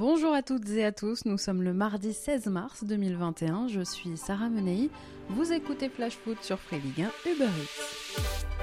Bonjour à toutes et à tous, nous sommes le mardi 16 mars 2021, je suis Sarah Menei, vous écoutez Flash Foot sur Free Ligue 1 Uber Eats.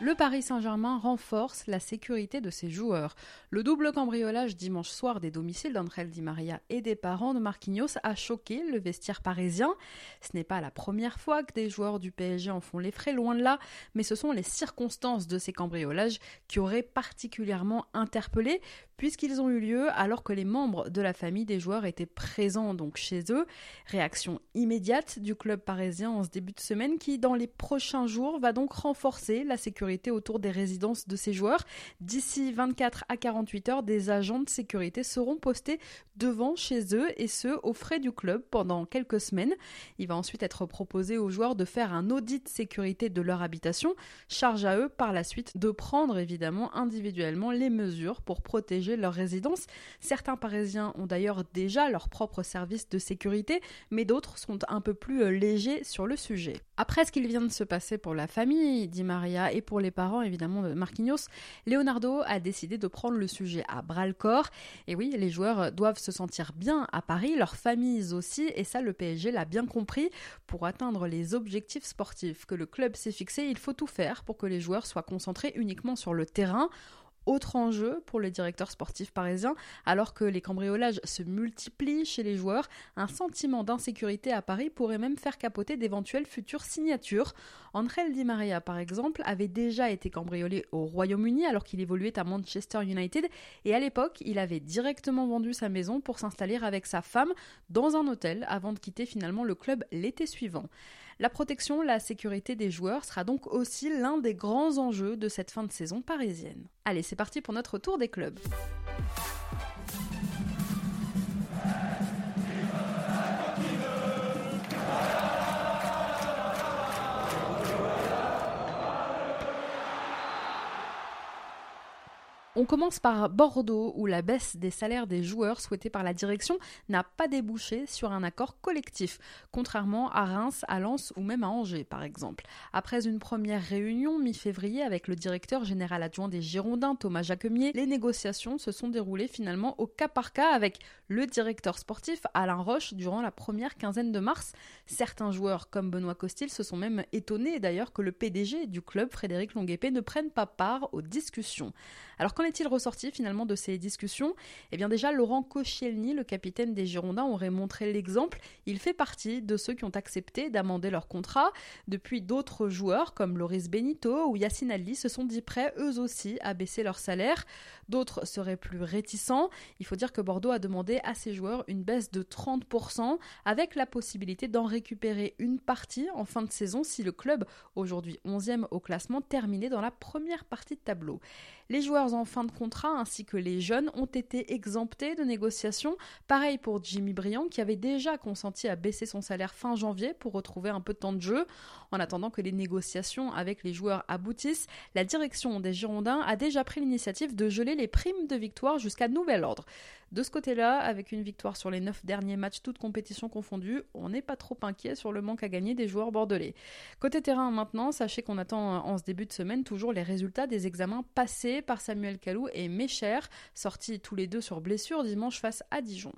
Le Paris Saint-Germain renforce la sécurité de ses joueurs. Le double cambriolage dimanche soir des domiciles d'André Di Maria et des parents de Marquinhos a choqué le vestiaire parisien. Ce n'est pas la première fois que des joueurs du PSG en font les frais, loin de là, mais ce sont les circonstances de ces cambriolages qui auraient particulièrement interpellé, puisqu'ils ont eu lieu alors que les membres de la famille des joueurs étaient présents chez eux. Réaction immédiate du club parisien en ce début de semaine qui, dans les prochains jours, va donc renforcer la sécurité autour des résidences de ces joueurs. D'ici 24 à 48 heures, des agents de sécurité seront postés devant chez eux et ce, aux frais du club pendant quelques semaines. Il va ensuite être proposé aux joueurs de faire un audit de sécurité de leur habitation. Charge à eux par la suite de prendre évidemment individuellement les mesures pour protéger leur résidence. Certains Parisiens ont d'ailleurs déjà leur propre service de sécurité, mais d'autres sont un peu plus euh, légers sur le sujet. Après ce qu'il vient de se passer pour la famille dit Maria et pour les parents évidemment de Marquinhos, Leonardo a décidé de prendre le sujet à bras le corps. Et oui, les joueurs doivent se sentir bien à Paris, leurs familles aussi, et ça le PSG l'a bien compris. Pour atteindre les objectifs sportifs que le club s'est fixé, il faut tout faire pour que les joueurs soient concentrés uniquement sur le terrain autre enjeu pour le directeur sportif parisien, alors que les cambriolages se multiplient chez les joueurs, un sentiment d'insécurité à Paris pourrait même faire capoter d'éventuelles futures signatures. André Di Maria, par exemple, avait déjà été cambriolé au Royaume-Uni alors qu'il évoluait à Manchester United, et à l'époque, il avait directement vendu sa maison pour s'installer avec sa femme dans un hôtel avant de quitter finalement le club l'été suivant. La protection, la sécurité des joueurs sera donc aussi l'un des grands enjeux de cette fin de saison parisienne. Allez, c'est parti pour notre tour des clubs. On commence par Bordeaux, où la baisse des salaires des joueurs souhaitée par la direction n'a pas débouché sur un accord collectif, contrairement à Reims, à Lens ou même à Angers, par exemple. Après une première réunion mi-février avec le directeur général adjoint des Girondins, Thomas Jacquemier, les négociations se sont déroulées finalement au cas par cas avec le directeur sportif Alain Roche durant la première quinzaine de mars. Certains joueurs, comme Benoît Costil, se sont même étonnés d'ailleurs que le PDG du club, Frédéric Longuepé, ne prenne pas part aux discussions. Alors est-il ressorti finalement de ces discussions? Eh bien déjà, Laurent Koscielny, le capitaine des Girondins, aurait montré l'exemple. Il fait partie de ceux qui ont accepté d'amender leur contrat. Depuis, d'autres joueurs comme Loris Benito ou Yacine Ali se sont dit prêts eux aussi à baisser leur salaire. D'autres seraient plus réticents. Il faut dire que Bordeaux a demandé à ses joueurs une baisse de 30% avec la possibilité d'en récupérer une partie en fin de saison si le club, aujourd'hui 11e au classement, terminait dans la première partie de tableau. Les joueurs en de contrat ainsi que les jeunes ont été exemptés de négociations. Pareil pour Jimmy Briand qui avait déjà consenti à baisser son salaire fin janvier pour retrouver un peu de temps de jeu. En attendant que les négociations avec les joueurs aboutissent, la direction des Girondins a déjà pris l'initiative de geler les primes de victoire jusqu'à nouvel ordre. De ce côté-là, avec une victoire sur les 9 derniers matchs, toutes compétitions confondues, on n'est pas trop inquiet sur le manque à gagner des joueurs bordelais. Côté terrain maintenant, sachez qu'on attend en ce début de semaine toujours les résultats des examens passés par Samuel Et Mécher, sortis tous les deux sur blessure dimanche face à Dijon.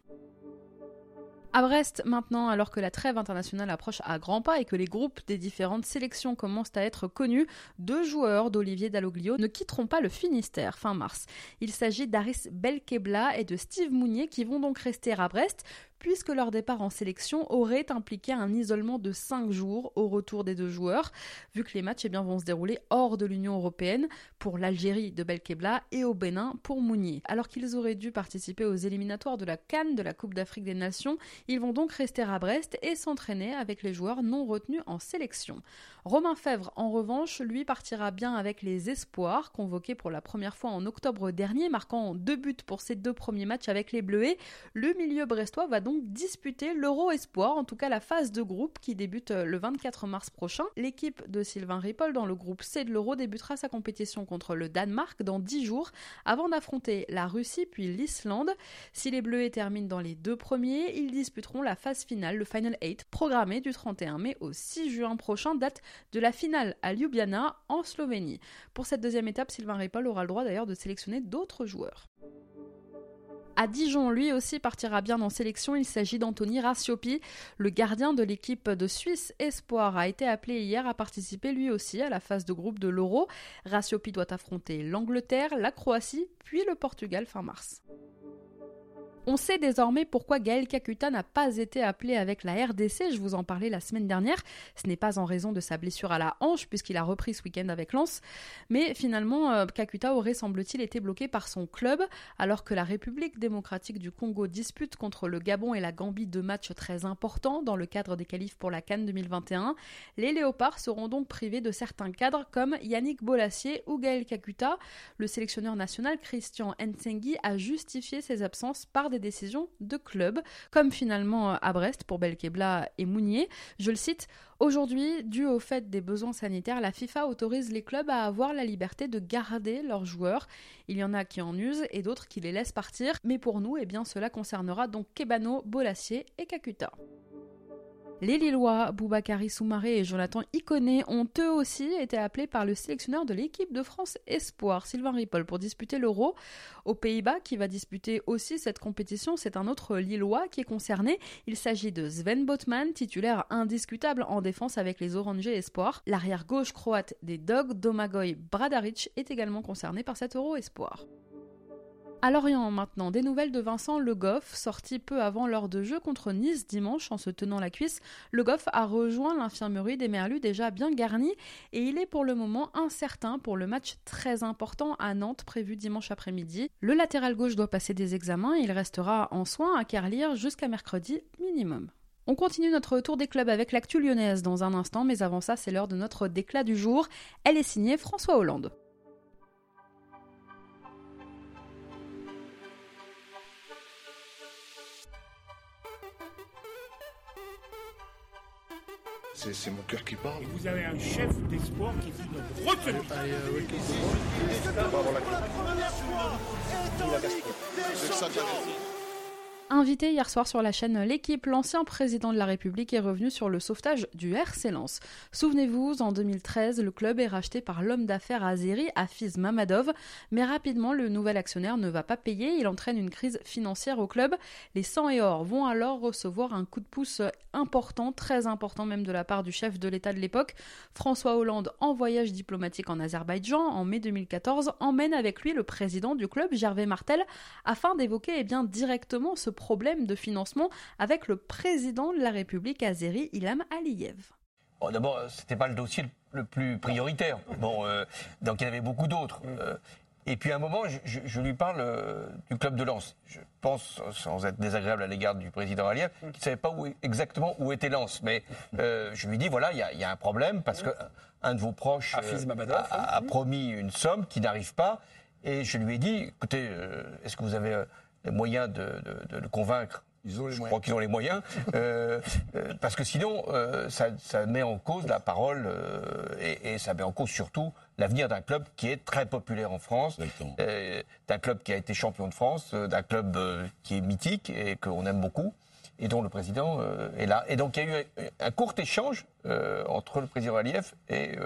À Brest, maintenant, alors que la trêve internationale approche à grands pas et que les groupes des différentes sélections commencent à être connus, deux joueurs d'Olivier Dalloglio ne quitteront pas le Finistère fin mars. Il s'agit d'Aris Belkebla et de Steve Mounier qui vont donc rester à Brest, puisque leur départ en sélection aurait impliqué un isolement de 5 jours au retour des deux joueurs, vu que les matchs eh vont se dérouler hors de l'Union européenne pour l'Algérie de Belkebla et au Bénin pour Mounier. Alors qu'ils auraient dû participer aux éliminatoires de la Cannes de la Coupe d'Afrique des Nations, ils vont donc rester à Brest et s'entraîner avec les joueurs non retenus en sélection. Romain Fèvre, en revanche, lui partira bien avec les espoirs, convoqués pour la première fois en octobre dernier, marquant deux buts pour ses deux premiers matchs avec les Bleuets. Le milieu brestois va donc donc disputer l'Euro Espoir, en tout cas la phase de groupe qui débute le 24 mars prochain. L'équipe de Sylvain Ripoll dans le groupe C de l'Euro débutera sa compétition contre le Danemark dans 10 jours avant d'affronter la Russie puis l'Islande. Si les Bleus terminent dans les deux premiers, ils disputeront la phase finale, le Final 8, programmé du 31 mai au 6 juin prochain, date de la finale à Ljubljana en Slovénie. Pour cette deuxième étape, Sylvain Ripoll aura le droit d'ailleurs de sélectionner d'autres joueurs. À Dijon, lui aussi partira bien en sélection. Il s'agit d'Anthony Rassiopi. Le gardien de l'équipe de Suisse Espoir a été appelé hier à participer lui aussi à la phase de groupe de l'Euro. Rassiopi doit affronter l'Angleterre, la Croatie, puis le Portugal fin mars. On sait désormais pourquoi Gaël Kakuta n'a pas été appelé avec la RDC, je vous en parlais la semaine dernière. Ce n'est pas en raison de sa blessure à la hanche, puisqu'il a repris ce week-end avec Lens, mais finalement, euh, Kakuta aurait semble-t-il été bloqué par son club, alors que la République démocratique du Congo dispute contre le Gabon et la Gambie deux matchs très importants dans le cadre des qualifs pour la Cannes 2021. Les Léopards seront donc privés de certains cadres comme Yannick Bolassier ou Gaël Kakuta. Le sélectionneur national Christian Nsengui a justifié ses absences par des décisions de club, comme finalement à Brest pour Belkebla et Mounier. Je le cite, Aujourd'hui, dû au fait des besoins sanitaires, la FIFA autorise les clubs à avoir la liberté de garder leurs joueurs. Il y en a qui en usent et d'autres qui les laissent partir, mais pour nous, eh bien, cela concernera donc Kebano, Bolassier et Kakuta. Les Lillois, Boubacari Soumaré et Jonathan Iconé ont eux aussi été appelés par le sélectionneur de l'équipe de France Espoir, Sylvain Ripoll, pour disputer l'Euro. Aux Pays-Bas, qui va disputer aussi cette compétition, c'est un autre Lillois qui est concerné. Il s'agit de Sven Botman, titulaire indiscutable en défense avec les Orangers Espoir. L'arrière gauche croate des Dogs, Domagoj Bradaric, est également concerné par cet Euro Espoir. À Lorient maintenant, des nouvelles de Vincent Le Goff, sorti peu avant l'heure de jeu contre Nice dimanche en se tenant la cuisse. Le Goff a rejoint l'infirmerie des Merlus déjà bien garnie et il est pour le moment incertain pour le match très important à Nantes prévu dimanche après-midi. Le latéral gauche doit passer des examens et il restera en soins à Carlier jusqu'à mercredi minimum. On continue notre tour des clubs avec l'actu lyonnaise dans un instant, mais avant ça, c'est l'heure de notre déclat du jour. Elle est signée François Hollande. C'est mon cœur qui parle. Et vous avez un chef d'espoir qui dit notre retenue. Invité hier soir sur la chaîne L'équipe, l'ancien président de la République est revenu sur le sauvetage du RC Lens. Souvenez-vous, en 2013, le club est racheté par l'homme d'affaires azéri Afiz Mamadov, mais rapidement le nouvel actionnaire ne va pas payer, il entraîne une crise financière au club. Les 100 et or vont alors recevoir un coup de pouce important, très important même de la part du chef de l'État de l'époque. François Hollande, en voyage diplomatique en Azerbaïdjan en mai 2014, emmène avec lui le président du club, Gervais Martel, afin d'évoquer eh bien, directement ce problème de financement avec le président de la République azéri, Ilham Aliyev. Bon, D'abord, c'était pas le dossier le plus prioritaire. Bon, euh, donc il y en avait beaucoup d'autres. Euh, et puis à un moment, je, je- je lui parle euh, du club de Lens. Je pense, sans être désagréable à l'égard du président Aliyev, qu'il ne savait pas où, exactement où était Lens. Mais euh, je lui dis, voilà, il y, a- il y a un problème parce que un de vos proches euh, a, a- a promis une somme qui n'arrive pas. Et je lui ai dit, écoutez, euh, est-ce que vous avez euh, les moyens de, de- de le convaincre Ils ont les je moyens. crois qu'ils ont les moyens, euh, euh, parce que sinon, euh, ça, ça met en cause la parole et, et ça met en cause surtout l'avenir d'un club qui est très populaire en France, d'un club qui a été champion de France, d'un club qui est mythique et qu'on aime beaucoup, et dont le président est là. Et donc il y a eu un, un court échange entre le président Aliyev et,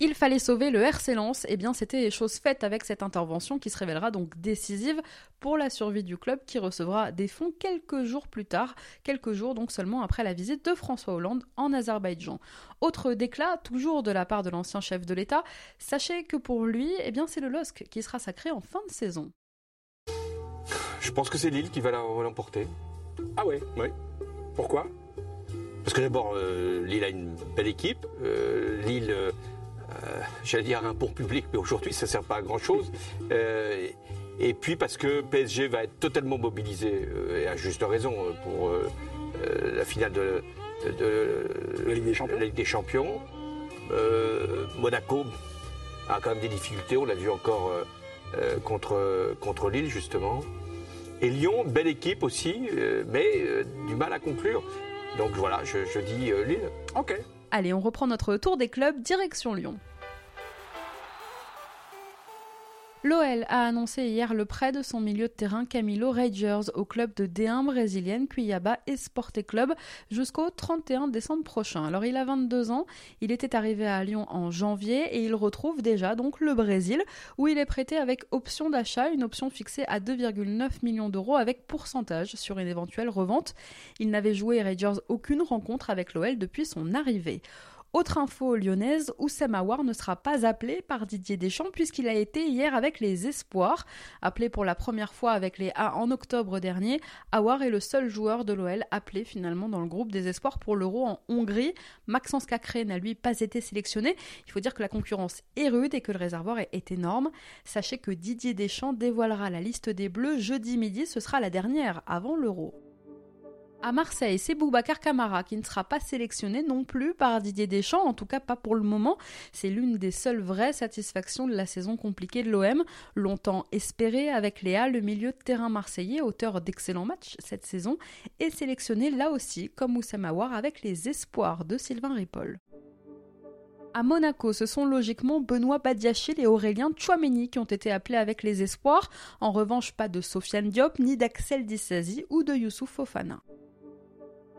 Il fallait sauver le RC Lens, et bien c'était chose faite avec cette intervention qui se révélera donc décisive pour la survie du club qui recevra des fonds quelques jours plus tard, quelques jours donc seulement après la visite de François Hollande en Azerbaïdjan. Autre déclat, toujours de la part de l'ancien chef de l'État, sachez que pour lui, eh bien c'est le LOSC qui sera sacré en fin de saison. Je pense que c'est Lille qui va l'emporter. Ah ouais Oui. Pourquoi? Parce que d'abord, euh, Lille a une belle équipe. Euh, Lille, euh, j'allais dire un pont public, mais aujourd'hui, ça ne sert pas à grand-chose. Euh, et puis parce que PSG va être totalement mobilisé, euh, et à juste raison, euh, pour euh, euh, la finale de, de- de La Ligue des Champions. la Ligue des Champions. Euh, Monaco a quand même des difficultés, on l'a vu encore euh, euh, contre, contre Lille, justement. Et Lyon, belle équipe aussi, euh, mais euh, du mal à conclure. Donc voilà, je, je dis euh, Lille. Ok. Allez, on reprend notre tour des clubs, direction Lyon. L'OL a annoncé hier le prêt de son milieu de terrain Camilo Rangers au club de D1 brésilienne Cuiabá Esporte Club jusqu'au 31 décembre prochain. Alors il a 22 ans, il était arrivé à Lyon en janvier et il retrouve déjà donc le Brésil où il est prêté avec option d'achat, une option fixée à 2,9 millions d'euros avec pourcentage sur une éventuelle revente. Il n'avait joué Rangers aucune rencontre avec l'OL depuis son arrivée. Autre info lyonnaise, Oussem Aouar ne sera pas appelé par Didier Deschamps puisqu'il a été hier avec les Espoirs. Appelé pour la première fois avec les A en octobre dernier, Aouar est le seul joueur de l'OL appelé finalement dans le groupe des Espoirs pour l'Euro en Hongrie. Maxence Cacré n'a lui pas été sélectionné. Il faut dire que la concurrence est rude et que le réservoir est énorme. Sachez que Didier Deschamps dévoilera la liste des Bleus jeudi midi, ce sera la dernière avant l'Euro. À Marseille, c'est Boubacar Camara qui ne sera pas sélectionné non plus par Didier Deschamps, en tout cas pas pour le moment. C'est l'une des seules vraies satisfactions de la saison compliquée de l'OM. Longtemps espéré avec Léa, le milieu de terrain marseillais, auteur d'excellents matchs cette saison, est sélectionné là aussi comme Moussam Aouar avec les espoirs de Sylvain Ripoll. À Monaco, ce sont logiquement Benoît Badiachil et Aurélien Chouameni qui ont été appelés avec les espoirs. En revanche, pas de Sofiane Diop, ni d'Axel Dissazi ou de Youssouf Fofana.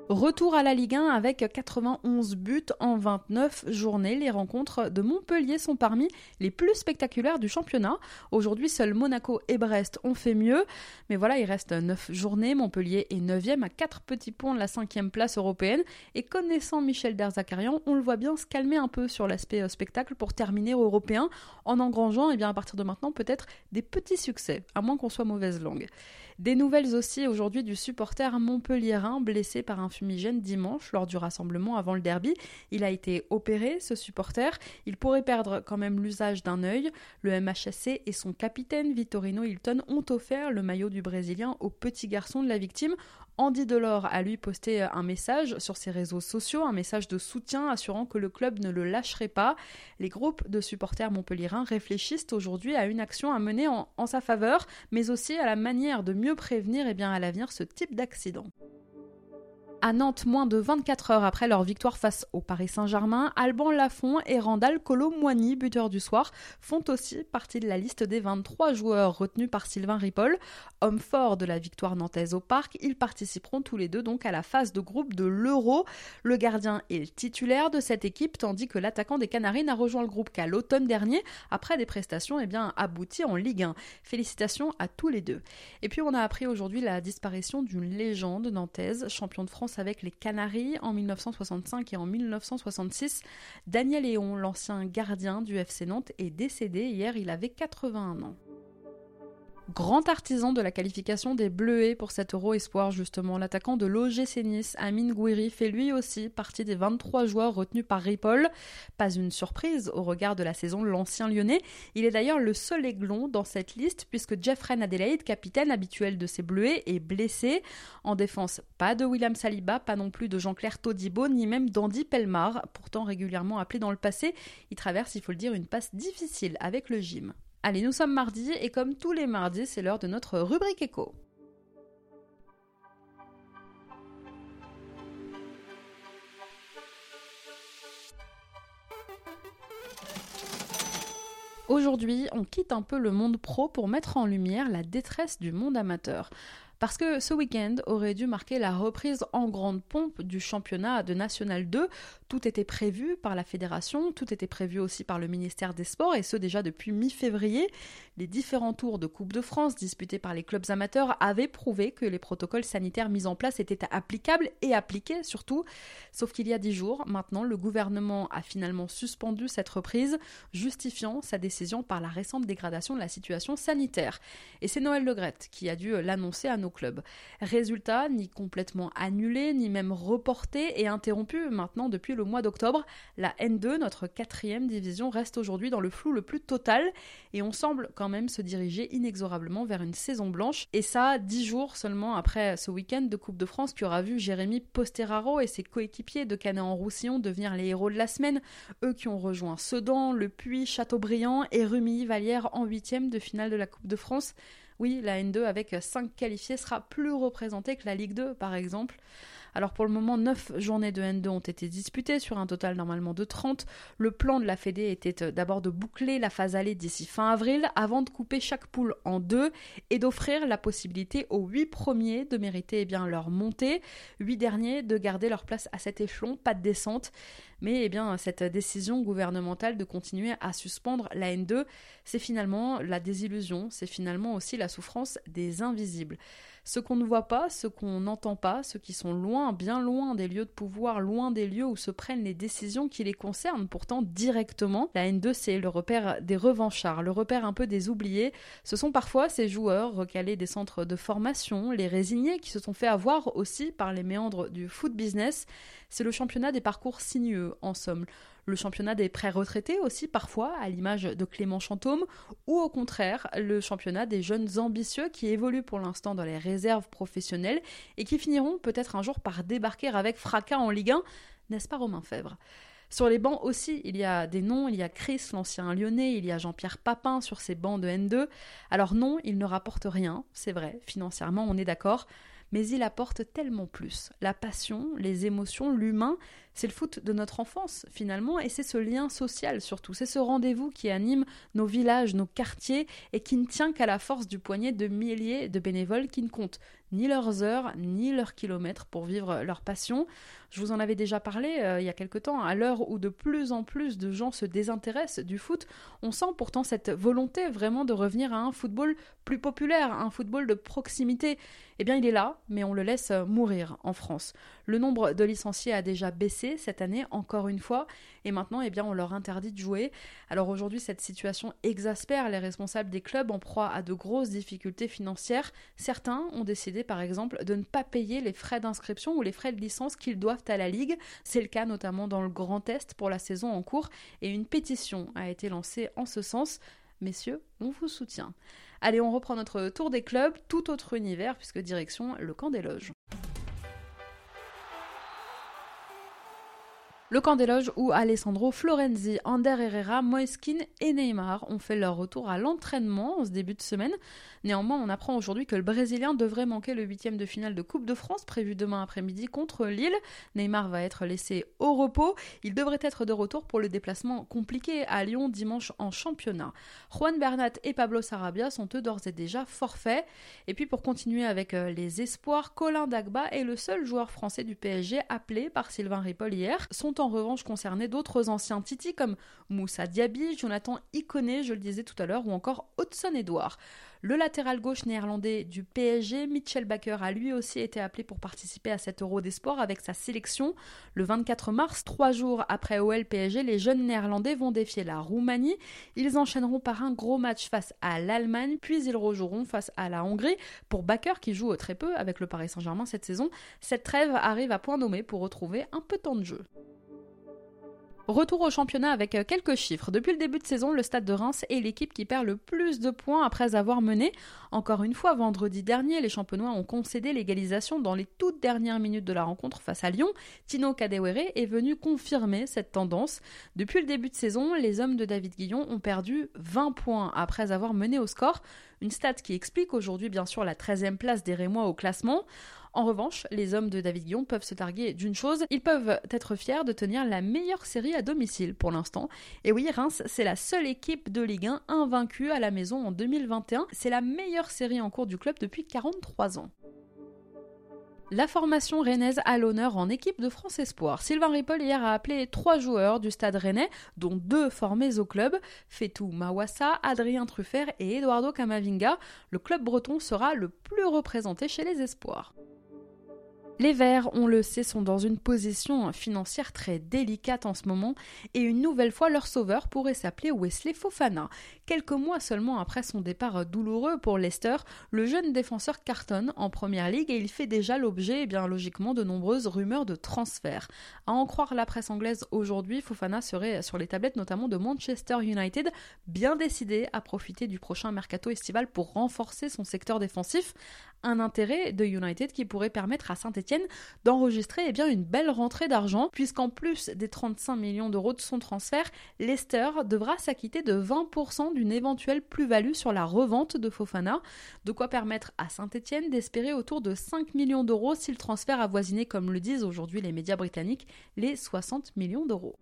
Retour à la Ligue 1 avec 91 buts en 29 journées. Les rencontres de Montpellier sont parmi les plus spectaculaires du championnat. Aujourd'hui, seuls Monaco et Brest ont fait mieux. Mais voilà, il reste 9 journées. Montpellier est 9e à 4 petits points de la 5e place européenne. Et connaissant Michel Derzakarian, on le voit bien se calmer un peu sur l'aspect euh, spectacle pour terminer européen en engrangeant, et eh bien, à partir de maintenant, peut-être des petits succès, à moins qu'on soit mauvaise langue. Des nouvelles aussi aujourd'hui du supporter montpelliérain blessé par un fumigène dimanche lors du rassemblement avant le derby. Il a été opéré, ce supporter. Il pourrait perdre quand même l'usage d'un œil. Le MHSC et son capitaine Vittorino Hilton ont offert le maillot du Brésilien au petit garçon de la victime Andy Delors a lui posté un message sur ses réseaux sociaux, un message de soutien assurant que le club ne le lâcherait pas. Les groupes de supporters montpelliérains réfléchissent aujourd'hui à une action à mener en, en, sa faveur, mais aussi à la manière de mieux prévenir et eh bien, à l'avenir ce type d'accident. À Nantes, moins de 24 heures après leur victoire face au Paris Saint-Germain, Alban Lafont et Randall Colo-Moigny, buteurs du soir, font aussi partie de la liste des 23 joueurs retenus par Sylvain Ripoll. Homme fort de la victoire nantaise au Parc, ils participeront tous les deux donc à la phase de groupe de l'Euro. Le gardien est le titulaire de cette équipe, tandis que l'attaquant des Canaries n'a rejoint le groupe qu'à l'automne dernier, après des prestations eh bien, abouties en Ligue 1. Félicitations à tous les deux. Et puis on a appris aujourd'hui la disparition d'une légende nantaise, champion de France avec les Canaries en 1965 et en 1966. Daniel Léon, l'ancien gardien du FC Nantes, est décédé hier, il avait 81 ans. Grand artisan de la qualification des Bleuets pour cet Euro Espoir, justement, l'attaquant de l'OGC Nice, Amine Gouiri, fait lui aussi partie des 23 joueurs retenus par Ripoll. Pas une surprise au regard de la saison l'ancien lyonnais. Il est d'ailleurs le seul aiglon dans cette liste, puisque Jeffrey Adelaide, capitaine habituel de ces Bleuets, est blessé. En défense, pas de William Saliba, pas non plus de Jean-Claire Todibo, ni même d'Andy Pelmar, pourtant régulièrement appelé dans le passé. Il traverse, il faut le dire, une passe difficile avec le gym. Allez, nous sommes mardi et comme tous les mardis, c'est l'heure de notre rubrique écho. Aujourd'hui, on quitte un peu le monde pro pour mettre en lumière la détresse du monde amateur. Parce que ce week-end aurait dû marquer la reprise en grande pompe du championnat de National 2. Tout était prévu par la fédération, tout était prévu aussi par le ministère des Sports, et ce déjà depuis mi-février. Les différents tours de Coupe de France disputés par les clubs amateurs avaient prouvé que les protocoles sanitaires mis en place étaient applicables et appliqués surtout. Sauf qu'il y a dix jours, maintenant, le gouvernement a finalement suspendu cette reprise, justifiant sa décision par la récente dégradation de la situation sanitaire. Et c'est Noël Legrette qui a dû l'annoncer à nos clubs. Résultat, ni complètement annulé, ni même reporté et interrompu maintenant depuis le mois d'octobre, la N2, notre quatrième division, reste aujourd'hui dans le flou le plus total et on semble quand même se diriger inexorablement vers une saison blanche. Et ça, dix jours seulement après ce week-end de Coupe de France qui aura vu Jérémy Posteraro et ses coéquipiers de Canet-en-Roussillon devenir les héros de la semaine, eux qui ont rejoint Sedan, Le Puy, Châteaubriand et Rumi Vallière en huitième de finale de la Coupe de France. Oui, la N2 avec 5 qualifiés sera plus représentée que la Ligue 2 par exemple. Alors pour le moment, 9 journées de N2 ont été disputées sur un total normalement de 30. Le plan de la Fédé était euh, d'abord de boucler la phase allée d'ici fin avril avant de couper chaque poule en deux et d'offrir la possibilité aux 8 premiers de mériter eh bien, leur montée, 8 derniers de garder leur place à cet échelon, pas de descente. Mais eh bien, cette décision gouvernementale de continuer à suspendre la N2, c'est finalement la désillusion, c'est finalement aussi la souffrance des invisibles. Ce qu'on ne voit pas, ce qu'on n'entend pas, ceux qui sont loin, bien loin des lieux de pouvoir, loin des lieux où se prennent les décisions qui les concernent pourtant directement. La N2, c'est le repère des revanchards, le repère un peu des oubliés. Ce sont parfois ces joueurs recalés des centres de formation, les résignés qui se sont fait avoir aussi par les méandres du foot business. C'est le championnat des parcours sinueux, en somme le championnat des pré-retraités aussi parfois, à l'image de Clément Chantôme, ou au contraire le championnat des jeunes ambitieux qui évoluent pour l'instant dans les réserves professionnelles et qui finiront peut-être un jour par débarquer avec fracas en Ligue 1, n'est-ce pas Romain Fèvre? Sur les bancs aussi, il y a des noms, il y a Chris, l'ancien lyonnais, il y a Jean-Pierre Papin sur ces bancs de N2. Alors non, il ne rapporte rien, c'est vrai, financièrement on est d'accord, mais il apporte tellement plus. La passion, les émotions, l'humain, c'est le foot de notre enfance finalement, et c'est ce lien social surtout, c'est ce rendez-vous qui anime nos villages, nos quartiers, et qui ne tient qu'à la force du poignet de milliers de bénévoles qui ne comptent ni leurs heures, ni leurs kilomètres pour vivre leur passion. Je vous en avais déjà parlé euh, il y a quelque temps, à l'heure où de plus en plus de gens se désintéressent du foot, on sent pourtant cette volonté vraiment de revenir à un football plus populaire, un football de proximité. Eh bien, il est là, mais on le laisse mourir en France. Le nombre de licenciés a déjà baissé cette année, encore une fois, et maintenant, eh bien, on leur interdit de jouer. Alors aujourd'hui, cette situation exaspère les responsables des clubs en proie à de grosses difficultés financières. Certains ont décidé, par exemple, de ne pas payer les frais d'inscription ou les frais de licence qu'ils doivent à la Ligue. C'est le cas notamment dans le Grand Est pour la saison en cours, et une pétition a été lancée en ce sens. Messieurs, on vous soutient. Allez, on reprend notre tour des clubs, tout autre univers, puisque direction le camp des loges. Le camp des loges où Alessandro Florenzi, Ander Herrera, Moiskin et Neymar ont fait leur retour à l'entraînement en ce début de semaine. Néanmoins, on apprend aujourd'hui que le Brésilien devrait manquer le huitième de finale de Coupe de France prévu demain après-midi contre Lille. Neymar va être laissé au repos. Il devrait être de retour pour le déplacement compliqué à Lyon dimanche en championnat. Juan Bernat et Pablo Sarabia sont eux d'ores et déjà forfaits. Et puis pour continuer avec euh, les espoirs, Colin Dagba est le seul joueur français du PSG appelé par Sylvain Ripoll hier. En revanche concerné d'autres anciens Titi comme Moussa Diaby, Jonathan Iconé, je le disais tout à l'heure, ou encore Hudson Edouard. Le latéral gauche néerlandais du PSG, Mitchell Baker, a lui aussi été appelé pour participer à cet Euro des Sports avec sa sélection. Le 24 mars, trois jours après OL PSG, les jeunes néerlandais vont défier la Roumanie. Ils enchaîneront par un gros match face à l'Allemagne, puis ils rejoueront face à la Hongrie. Pour Baker, qui joue très peu avec le Paris Saint-Germain cette saison, cette trêve arrive à point nommé pour retrouver un peu de temps de jeu. Retour au championnat avec euh, quelques chiffres. Depuis le début de saison, le Stade de Reims est l'équipe qui perd le plus de points après avoir mené. Encore une fois, vendredi dernier, les champenois ont concédé l'égalisation dans les toutes dernières minutes de la rencontre face à Lyon. Tino Kadewere est venu confirmer cette tendance. Depuis le début de saison, les hommes de David Guillon ont perdu 20 points après avoir mené au score. Une stat qui explique aujourd'hui bien sûr la 13e place des Rémois au classement. En revanche, les hommes de David Guillon peuvent se targuer d'une chose, ils peuvent être fiers de tenir la meilleure série à domicile pour l'instant. Et oui, Reims, c'est la seule équipe de Ligue 1 invaincue à la maison en 2021. C'est la meilleure série en cours du club depuis 43 ans. La formation rennaise a l'honneur en équipe de France Espoir. Sylvain Ripoll hier a appelé trois joueurs du stade rennais, dont deux formés au club, Fetou Mawassa, Adrien Truffert et Eduardo Camavinga. Le club breton sera le plus représenté chez les Espoirs. Les Verts, on le sait, sont dans une position financière très délicate en ce moment et une nouvelle fois leur sauveur pourrait s'appeler Wesley Fofana. Quelques mois seulement après son départ douloureux pour Leicester, le jeune défenseur cartonne en première ligue et il fait déjà l'objet, eh bien logiquement, de nombreuses rumeurs de transfert. À en croire la presse anglaise aujourd'hui, Fofana serait sur les tablettes notamment de Manchester United, bien décidé à profiter du prochain mercato estival pour renforcer son secteur défensif. Un intérêt de United qui pourrait permettre à saint D'enregistrer eh une belle rentrée d'argent, puisqu'en plus des 35 millions d'euros de son transfert, Leicester devra s'acquitter de 20% d'une éventuelle plus-value sur la revente de Fofana, de quoi permettre à Saint-Etienne d'espérer autour de 5 millions d'euros si le transfert avoisinait, comme le disent aujourd'hui les médias britanniques, les 60 millions d'euros.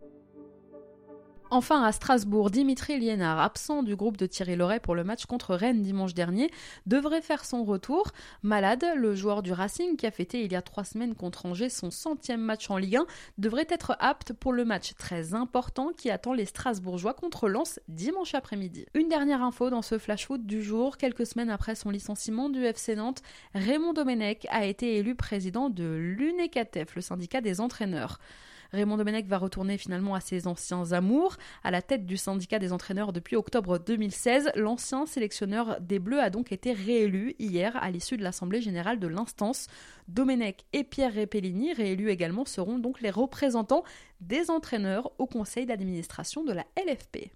Enfin, à Strasbourg, Dimitri Liénard, absent du groupe de Thierry Loret pour le match contre Rennes dimanche dernier, devrait faire son retour. Malade, le joueur du Racing, qui a fêté il y a trois semaines contre Angers son centième match en Ligue 1, devrait être apte pour le match très important qui attend les Strasbourgeois contre Lens dimanche après-midi. Une dernière info dans ce flash foot du jour, quelques semaines après son licenciement du FC Nantes, Raymond Domenech a été élu président de l'UNECATEF, le syndicat des entraîneurs. Raymond Domenech va retourner finalement à ses anciens amours. À la tête du syndicat des entraîneurs depuis octobre 2016, l'ancien sélectionneur des Bleus a donc été réélu hier à l'issue de l'Assemblée générale de l'instance. Domenech et Pierre Repellini, réélus également, seront donc les représentants des entraîneurs au conseil d'administration de la LFP.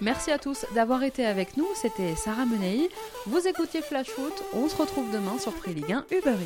Merci à tous d'avoir été avec nous, c'était Sarah Menei. Vous écoutiez Flash Foot, on se retrouve demain sur Ligue 1 Uber.